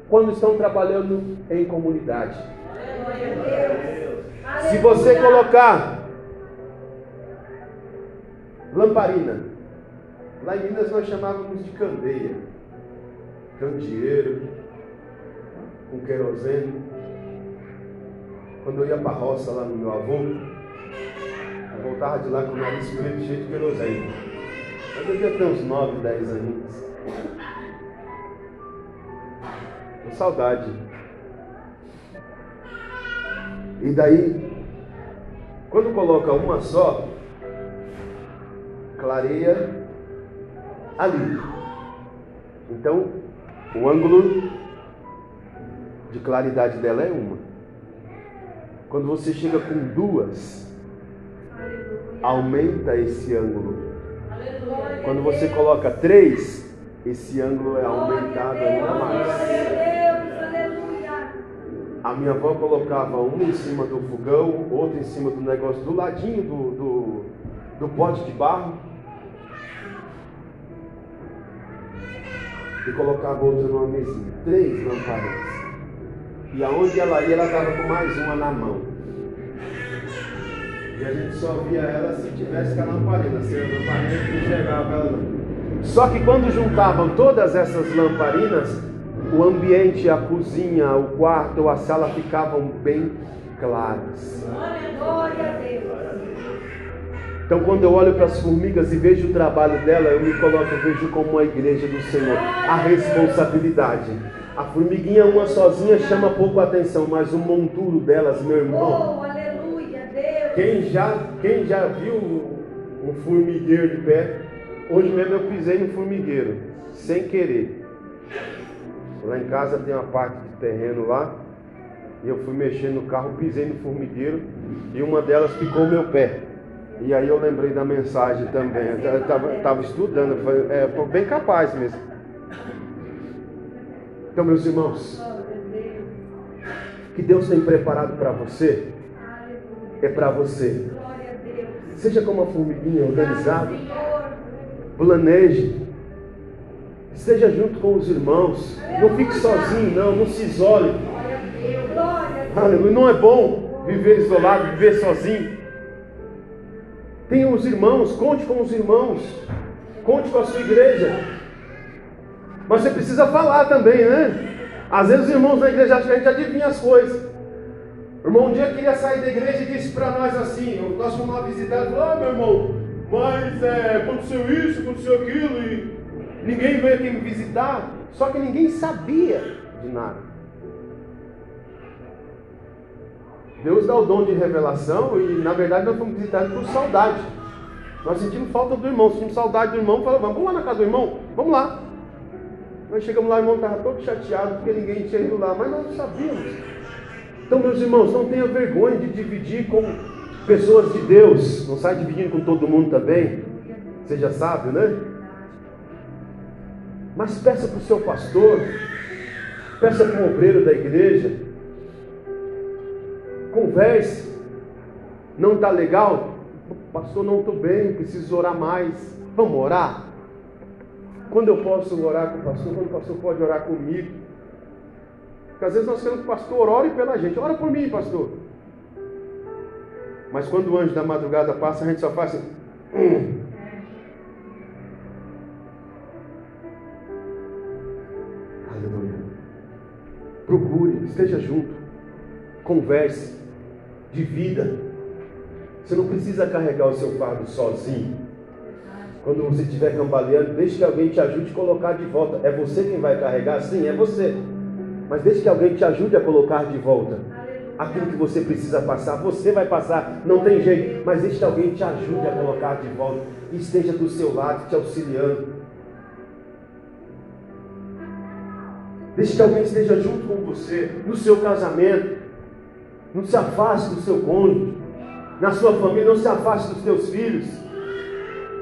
Speaker 1: quando estão trabalhando em comunidade. Se você colocar lamparina, lá em Minas nós chamávamos de candeia, candeeiro, com querosene. Quando eu ia para a roça lá no meu avô, eu voltava de lá com o nariz preto cheio de querosene. Eu devia ter uns 9, 10 anos. Com saudade. E daí, quando coloca uma só, clareia ali. Então, o ângulo de claridade dela é uma. Quando você chega com duas, aumenta esse ângulo. Quando você coloca três, esse ângulo é aumentado ainda mais. A minha avó colocava um em cima do fogão, outro em cima do negócio, do ladinho do, do, do pote de barro. E colocava outro numa mesinha. Três lamparinas. E aonde ela ia, ela estava com mais uma na mão. E a gente só via ela se tivesse com a lamparina. Se a lamparina não enxergava ela não. Só que quando juntavam todas essas lamparinas, o ambiente, a cozinha, o quarto, a sala ficavam bem claras. Então, quando eu olho para as formigas e vejo o trabalho dela, eu me coloco, eu vejo como a igreja do Senhor, a responsabilidade. A formiguinha, uma sozinha, chama pouco atenção, mas o monturo delas, meu irmão. Quem já, quem já viu um formigueiro de pé? Hoje mesmo eu pisei no formigueiro, sem querer. Lá em casa tem uma parte de terreno lá. E eu fui mexer no carro, pisei no formigueiro e uma delas picou meu pé. E aí eu lembrei da mensagem também. Estava estudando, foi, é, foi bem capaz mesmo. Então, meus irmãos, que Deus tem preparado para você é para você. Seja como uma formiguinha organizada, planeje, Esteja junto com os irmãos. Não fique sozinho, não. Não se isole. Aleluia. Não é bom viver isolado, viver sozinho. Tenha os irmãos, conte com os irmãos. Conte com a sua igreja. Mas você precisa falar também, né? Às vezes os irmãos da igreja acham que a gente adivinha as coisas. O irmão um dia queria sair da igreja e disse para nós assim: nós fomos lá visitar, falou, ah, meu irmão, mas é, aconteceu isso, aconteceu aquilo, e ninguém veio aqui me visitar, só que ninguém sabia de nada. Deus dá o dom de revelação e na verdade nós fomos visitados por saudade. Nós sentimos falta do irmão, sentimos saudade do irmão, falamos, vamos lá na casa do irmão, vamos lá. Nós chegamos lá, o irmão estava todo chateado porque ninguém tinha ido lá, mas nós não sabíamos. Então, meus irmãos, não tenha vergonha de dividir com pessoas de Deus. Não sai dividindo com todo mundo também. Seja sábio, né? Mas peça para o seu pastor, peça para o obreiro da igreja, converse. Não está legal? Pastor, não estou bem, preciso orar mais. Vamos orar? Quando eu posso orar com o pastor? Quando o pastor pode orar comigo? Porque às vezes nós queremos que o pastor ore pela gente. Ora por mim, pastor. Mas quando o anjo da madrugada passa, a gente só faz assim. Hum. Procure, esteja junto, converse, divida. Você não precisa carregar o seu fardo sozinho. Quando você estiver cambaleando, deixe que alguém te ajude a colocar de volta. É você quem vai carregar? Sim, é você. Mas deixe que alguém te ajude a colocar de volta. Aquilo que você precisa passar, você vai passar, não tem jeito. Mas deixe que alguém te ajude a colocar de volta. Esteja do seu lado, te auxiliando. Deixe que alguém esteja junto com você, no seu casamento. Não se afaste do seu cônjuge, na sua família, não se afaste dos seus filhos.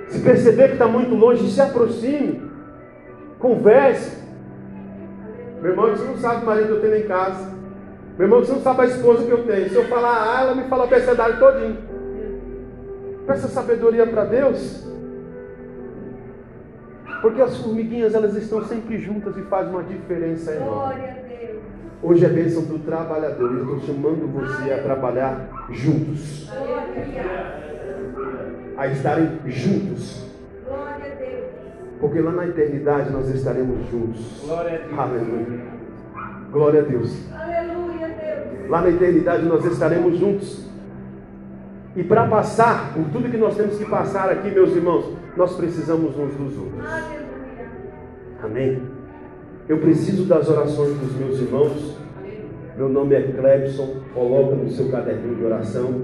Speaker 1: Se perceber que está muito longe, se aproxime, converse. Meu irmão, você não sabe o marido que eu tenho em casa. Meu irmão, você não sabe a esposa que eu tenho. Se eu falar A, ela me fala a abecedário todinho. Peça sabedoria para Deus. Porque as formiguinhas elas estão sempre juntas e fazem uma diferença enorme. Hoje é bênção do trabalhador. Eu estou chamando você a trabalhar juntos. A estarem juntos. Porque lá na eternidade nós estaremos juntos. Glória a Deus. Aleluia. Glória a Deus. Aleluia, Deus. Lá na eternidade nós estaremos juntos. E para passar por tudo que nós temos que passar aqui, meus irmãos, nós precisamos uns dos outros. Amém? Eu preciso das orações dos meus irmãos. Meu nome é Clebson. Coloca no seu caderninho de oração.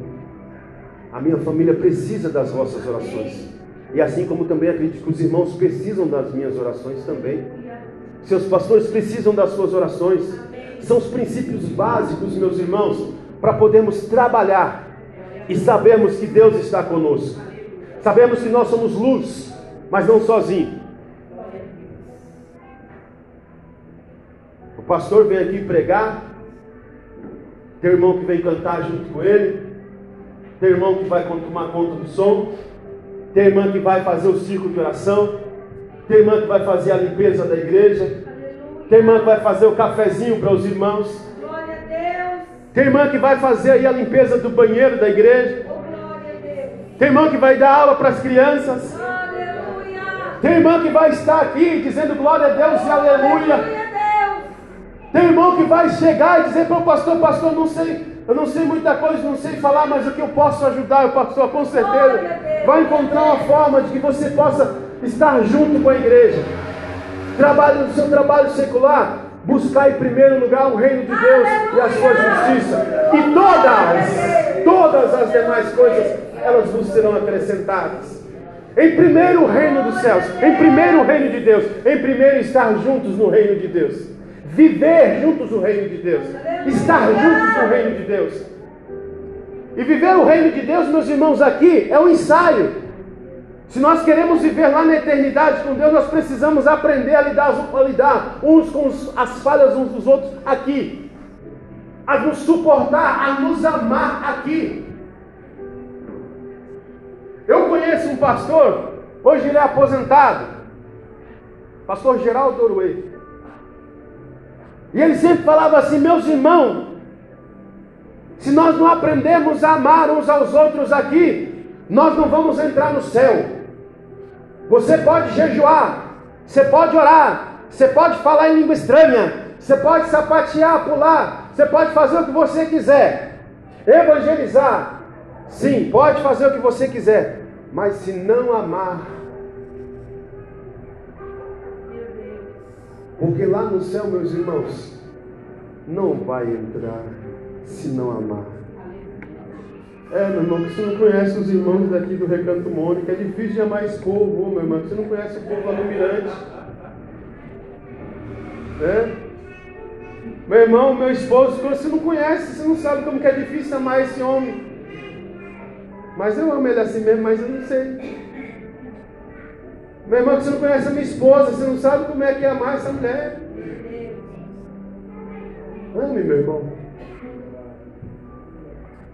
Speaker 1: A minha família precisa das vossas orações. E assim como também acredito que os irmãos precisam das minhas orações também. Seus pastores precisam das suas orações. São os princípios básicos, meus irmãos, para podermos trabalhar e sabermos que Deus está conosco. Sabemos que nós somos luz, mas não sozinhos. Pastor vem aqui pregar, tem irmão que vem cantar junto com ele, tem irmão que vai tomar conta do som, tem irmã que vai fazer o círculo de oração, tem irmã que vai fazer a limpeza da igreja, tem irmã que vai fazer o cafezinho para os irmãos. Tem irmã que vai fazer aí a limpeza do banheiro da igreja. Tem irmã que vai dar aula para as crianças. Tem irmã que vai estar aqui dizendo glória a Deus e aleluia. Tem irmão que vai chegar e dizer para o pastor, pastor, não sei, eu não sei muita coisa, não sei falar, mas o que eu posso ajudar, o pastor, com certeza, vai encontrar uma forma de que você possa estar junto com a igreja. Trabalhe no seu trabalho secular, buscar em primeiro lugar o reino de Deus e a sua justiça. E todas, todas as demais coisas, elas vos serão acrescentadas. Em primeiro o reino dos céus, em primeiro o reino de Deus, em primeiro estar juntos no reino de Deus. Viver juntos o reino de Deus, estar juntos no reino de Deus. E viver o reino de Deus, meus irmãos, aqui é um ensaio. Se nós queremos viver lá na eternidade com Deus, nós precisamos aprender a lidar, a lidar uns com as falhas uns dos outros aqui, a nos suportar, a nos amar aqui. Eu conheço um pastor, hoje ele é aposentado, pastor Geraldo Oruê. E ele sempre falava assim: meus irmãos, se nós não aprendermos a amar uns aos outros aqui, nós não vamos entrar no céu. Você pode jejuar, você pode orar, você pode falar em língua estranha, você pode sapatear, pular, você pode fazer o que você quiser, evangelizar. Sim, pode fazer o que você quiser, mas se não amar, porque lá no céu, meus irmãos, não vai entrar se não amar. É, meu irmão, que você não conhece os irmãos daqui do Recanto Mônica, é difícil de amar esse povo, meu irmão, você não conhece o povo lá no Mirante. É? Meu irmão, meu esposo, você não conhece, você não sabe como que é difícil amar esse homem. Mas eu amo ele assim mesmo, mas eu não sei. Meu irmão, você não conhece a minha esposa, você não sabe como é que é amar essa mulher. Ame, meu irmão.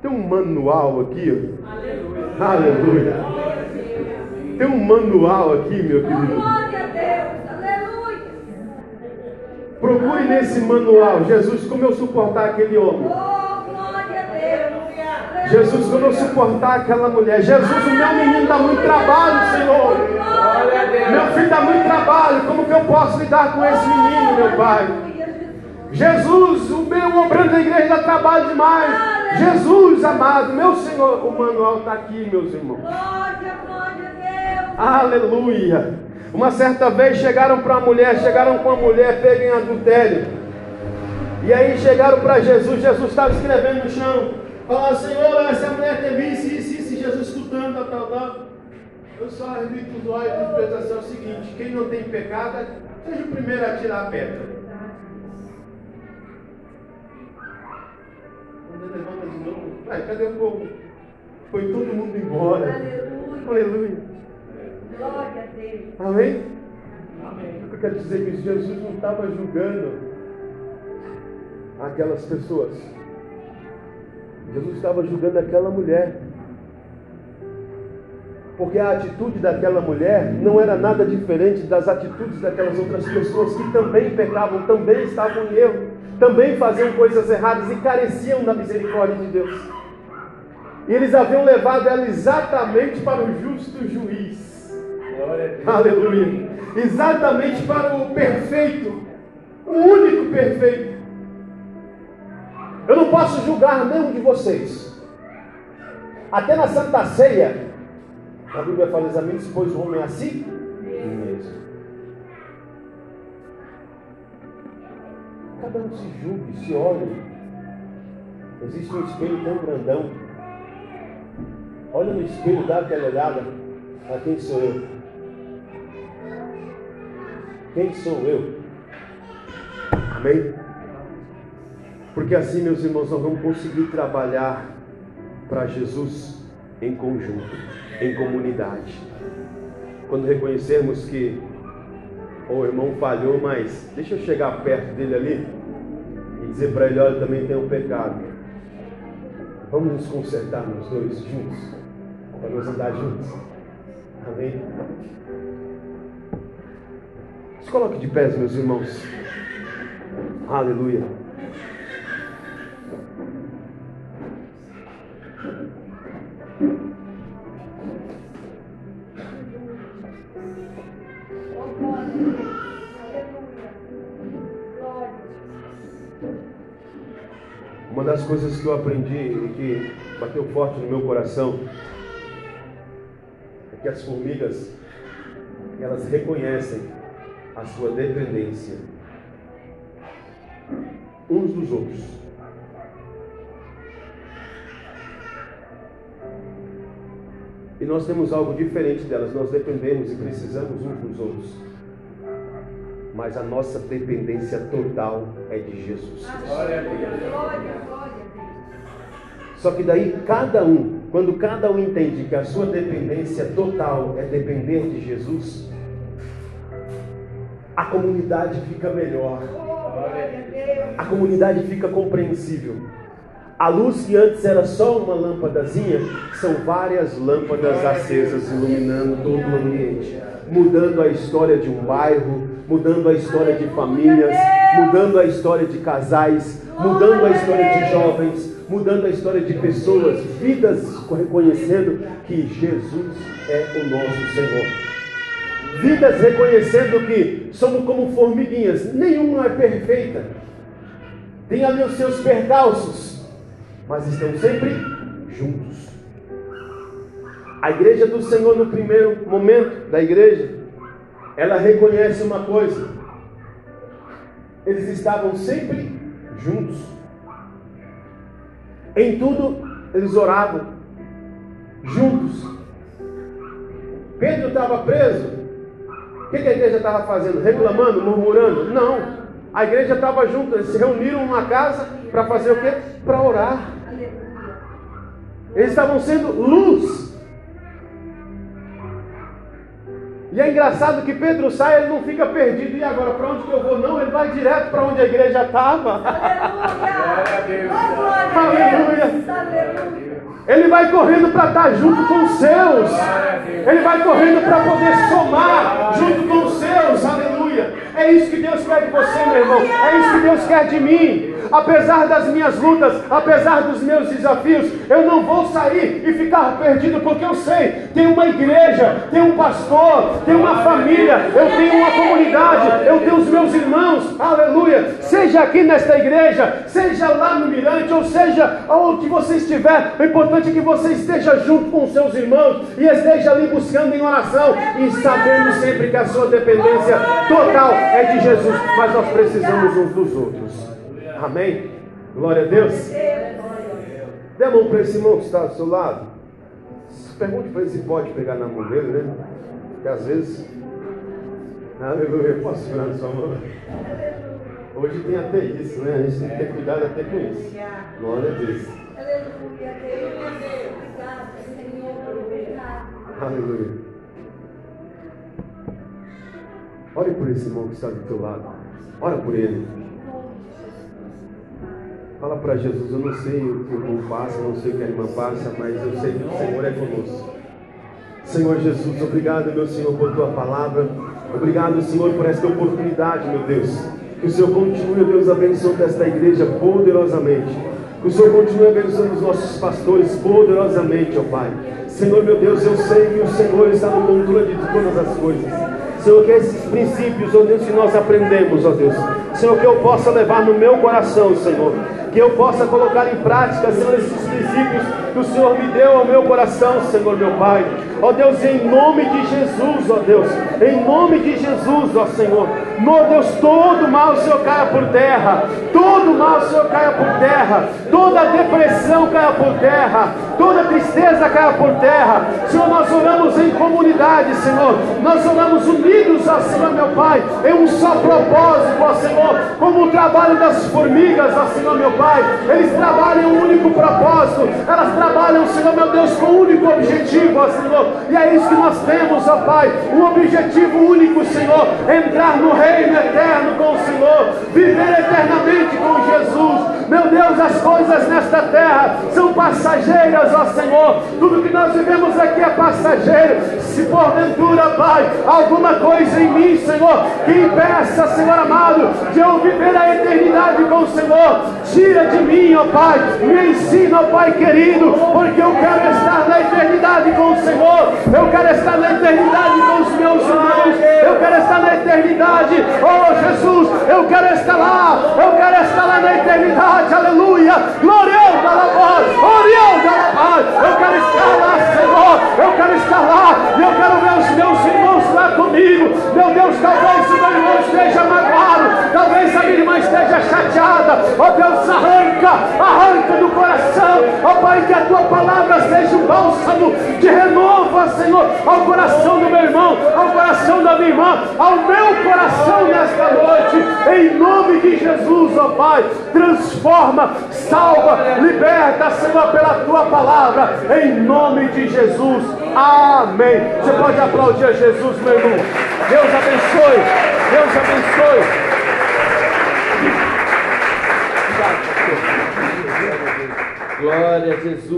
Speaker 1: Tem um manual aqui, ó. Aleluia. Aleluia. Tem um manual aqui, meu querido. Glória a Deus. Aleluia. Procure nesse manual, Jesus, como eu suportar aquele homem. Jesus, eu suportar aquela mulher. Jesus, o meu menino dá muito trabalho, Senhor. Meu filho dá muito trabalho. Como que eu posso lidar com esse menino, meu Pai? Jesus, o meu obrando da igreja dá trabalho demais. Jesus amado, meu Senhor, o manual está aqui, meus irmãos. Glória, glória a Deus. Aleluia. Uma certa vez chegaram para a mulher, chegaram com a mulher pega em adultério. E aí chegaram para Jesus, Jesus estava escrevendo no chão. Falaram, Senhor, essa mulher teve isso, isso, isso, Jesus escutando, tal, tal. Eu só arrebito os olhos e diz é o seguinte: quem não tem pecado, seja o primeiro a tirar a pedra. Quando levanta de novo, Ué, cadê o povo? Foi todo mundo embora.
Speaker 2: Aleluia.
Speaker 1: Aleluia.
Speaker 2: Glória a Deus.
Speaker 1: Amém? Amém. Eu quero dizer que Jesus não estava julgando aquelas pessoas. Jesus estava julgando aquela mulher. Porque a atitude daquela mulher não era nada diferente das atitudes daquelas outras pessoas que também pecavam, também estavam em erro, também faziam coisas erradas e careciam da misericórdia de Deus. E eles haviam levado ela exatamente para o justo juiz. Aleluia. Exatamente para o perfeito, o único perfeito. Eu não posso julgar nenhum de vocês. Até na Santa Ceia, a Bíblia fala exatamente se pôs o homem assim mesmo. Cada um se julgue, se olhe. Existe um espelho tão grandão. Olha no espelho, dá aquela olhada. A quem sou eu? Quem sou eu? Amém? Porque assim, meus irmãos, nós vamos conseguir trabalhar para Jesus em conjunto em comunidade. Quando reconhecermos que o irmão falhou, mas deixa eu chegar perto dele ali e dizer para ele: olha, também tem um pecado. Vamos nos consertar nós dois juntos, para nós andar juntos. Amém? Se coloque de pés, meus irmãos. Aleluia. Das coisas que eu aprendi e que bateu forte no meu coração é que as formigas elas reconhecem a sua dependência uns dos outros. E nós temos algo diferente delas, nós dependemos e precisamos uns dos outros mas a nossa dependência total é de Jesus. Glória a Deus. Só que daí cada um, quando cada um entende que a sua dependência total é depender de Jesus, a comunidade fica melhor. A comunidade fica compreensível. A luz que antes era só uma lâmpadazinha, são várias lâmpadas acesas iluminando todo o ambiente, mudando a história de um bairro, mudando a história de famílias, mudando a história de casais, mudando a história de jovens, mudando a história de pessoas, vidas reconhecendo que Jesus é o nosso Senhor. Vidas reconhecendo que somos como formiguinhas, nenhuma é perfeita. Tem ali os seus percalços, mas estão sempre juntos. A igreja do Senhor, no primeiro momento da igreja, ela reconhece uma coisa: eles estavam sempre juntos. Em tudo, eles oravam juntos. Pedro estava preso. O que, a igreja estava fazendo? Reclamando, murmurando? Não. A igreja estava junto. Eles se reuniram numa casa para fazer o quê? Para orar. Eles estavam sendo luz E é engraçado que Pedro sai, ele não fica perdido. E agora, para onde que eu vou? Não, ele vai direto para onde a igreja estava. Aleluia! Aleluia! Ele vai correndo para estar junto com os seus. Ele vai correndo para poder somar junto com os seus. Aleluia! É isso que Deus quer de você, meu irmão. É isso que Deus quer de mim. Apesar das minhas lutas, apesar dos meus desafios, eu não vou sair e ficar perdido, porque eu sei, tem uma igreja, tem um pastor, tem uma família, eu tenho uma comunidade, eu tenho os meus irmãos, aleluia. Seja aqui nesta igreja, seja lá no Mirante, ou seja onde você estiver, o importante é que você esteja junto com os seus irmãos e esteja ali buscando em oração e sabendo sempre que a sua dependência total é de Jesus, mas nós precisamos uns dos outros. Amém? Glória a Deus. Dê a mão para esse irmão que está ao seu lado. Pergunte para ele se pode pegar na mão dele, né? Porque às vezes. Aleluia, posso segurar na sua mão? Hoje tem até isso, né? A gente tem que ter cuidado até com isso. Glória a Deus. Aleluia. Ore por esse irmão que está do teu lado. Ora por ele. Fala para Jesus, eu não sei o que o irmão passa, não sei o que a irmã passa, mas eu sei que o Senhor é conosco. Senhor Jesus, obrigado, meu Senhor, por tua palavra. Obrigado, Senhor, por esta oportunidade, meu Deus. Que o Senhor continue, Deus, abençoando esta igreja poderosamente. Que o Senhor continue abençoando os nossos pastores poderosamente, ó Pai. Senhor, meu Deus, eu sei que o Senhor está no controle de todas as coisas. Senhor, que esses princípios, ó Deus, que nós aprendemos, ó Deus. Senhor, que eu possa levar no meu coração, Senhor que eu possa colocar em prática, Senhor, esses princípios que o Senhor me deu ao meu coração, Senhor, meu Pai. Ó Deus, em nome de Jesus, ó Deus, em nome de Jesus, ó Senhor. Meu Deus, todo mal, Senhor, caia por terra, todo mal, Senhor, caia por terra, toda depressão caia por terra, toda tristeza caia por terra. Senhor, nós oramos em comunidade, Senhor, nós oramos unidos, ó Senhor, meu Pai, em um só propósito, ó Senhor, como o trabalho das formigas, ó Senhor, meu Pai. Pai, eles trabalham um único propósito, elas trabalham, Senhor meu Deus, com um único objetivo, ó Senhor, e é isso que nós temos, ó Pai, um objetivo único, Senhor, entrar no reino eterno com o Senhor, viver eternamente com Jesus. Meu Deus, as coisas nesta terra são passageiras, ó Senhor. Tudo que nós vivemos aqui é passageiro. Se porventura, Pai, alguma coisa em mim, Senhor, que impeça, Senhor amado, de eu viver a eternidade com o Senhor, tira de mim, ó Pai, me ensina, ó Pai querido, porque eu quero estar na eternidade com o Senhor, eu quero estar na eternidade com os meus irmãos, eu quero estar na eternidade, oh Jesus, eu quero estar lá, eu quero estar lá na eternidade, aleluia, glória da paz, glória da paz, eu quero estar lá, Senhor, eu quero estar lá, e eu quero ver os meus irmãos comigo, meu Deus, talvez o meu irmão esteja magoado, talvez a minha irmã esteja chateada, ó Deus, arranca, arranca do coração, ó Pai, que a tua palavra seja um bálsamo de renovo, Senhor, ao coração do meu irmão, ao coração da minha irmã, ao meu coração nesta noite, em nome de Jesus, ó Pai, transforma, salva, liberta, Senhor, pela tua palavra, em nome de Jesus, amém. Você pode aplaudir a Jesus, meu Deus abençoe, Deus abençoe. Glória a Jesus.